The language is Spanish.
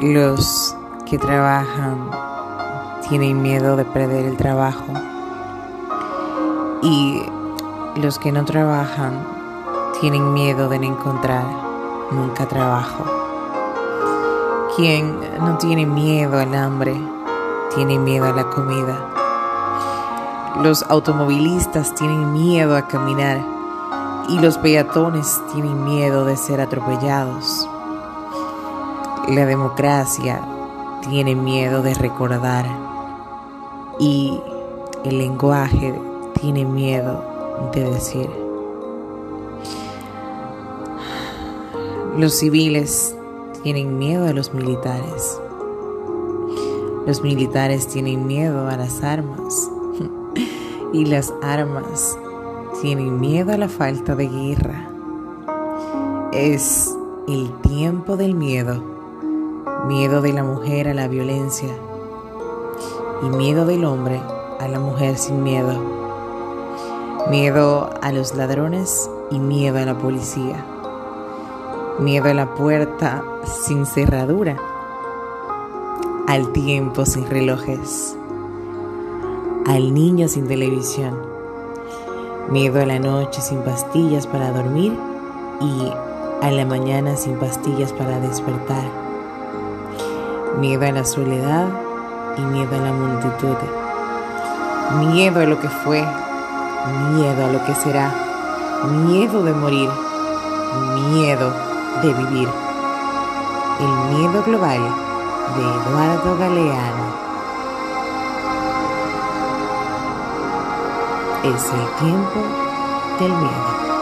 Los que trabajan tienen miedo de perder el trabajo y los que no trabajan tienen miedo de no encontrar nunca trabajo. Quien no tiene miedo al hambre, tiene miedo a la comida. Los automovilistas tienen miedo a caminar y los peatones tienen miedo de ser atropellados. La democracia tiene miedo de recordar y el lenguaje tiene miedo de decir. Los civiles tienen miedo a los militares. Los militares tienen miedo a las armas. y las armas tienen miedo a la falta de guerra. Es el tiempo del miedo. Miedo de la mujer a la violencia. Y miedo del hombre a la mujer sin miedo. Miedo a los ladrones y miedo a la policía. Miedo a la puerta sin cerradura. Al tiempo sin relojes. Al niño sin televisión. Miedo a la noche sin pastillas para dormir y a la mañana sin pastillas para despertar. Miedo a la soledad y miedo a la multitud. Miedo a lo que fue, miedo a lo que será, miedo de morir, miedo de vivir. El miedo global de Eduardo Galeano. Es el tiempo del miedo.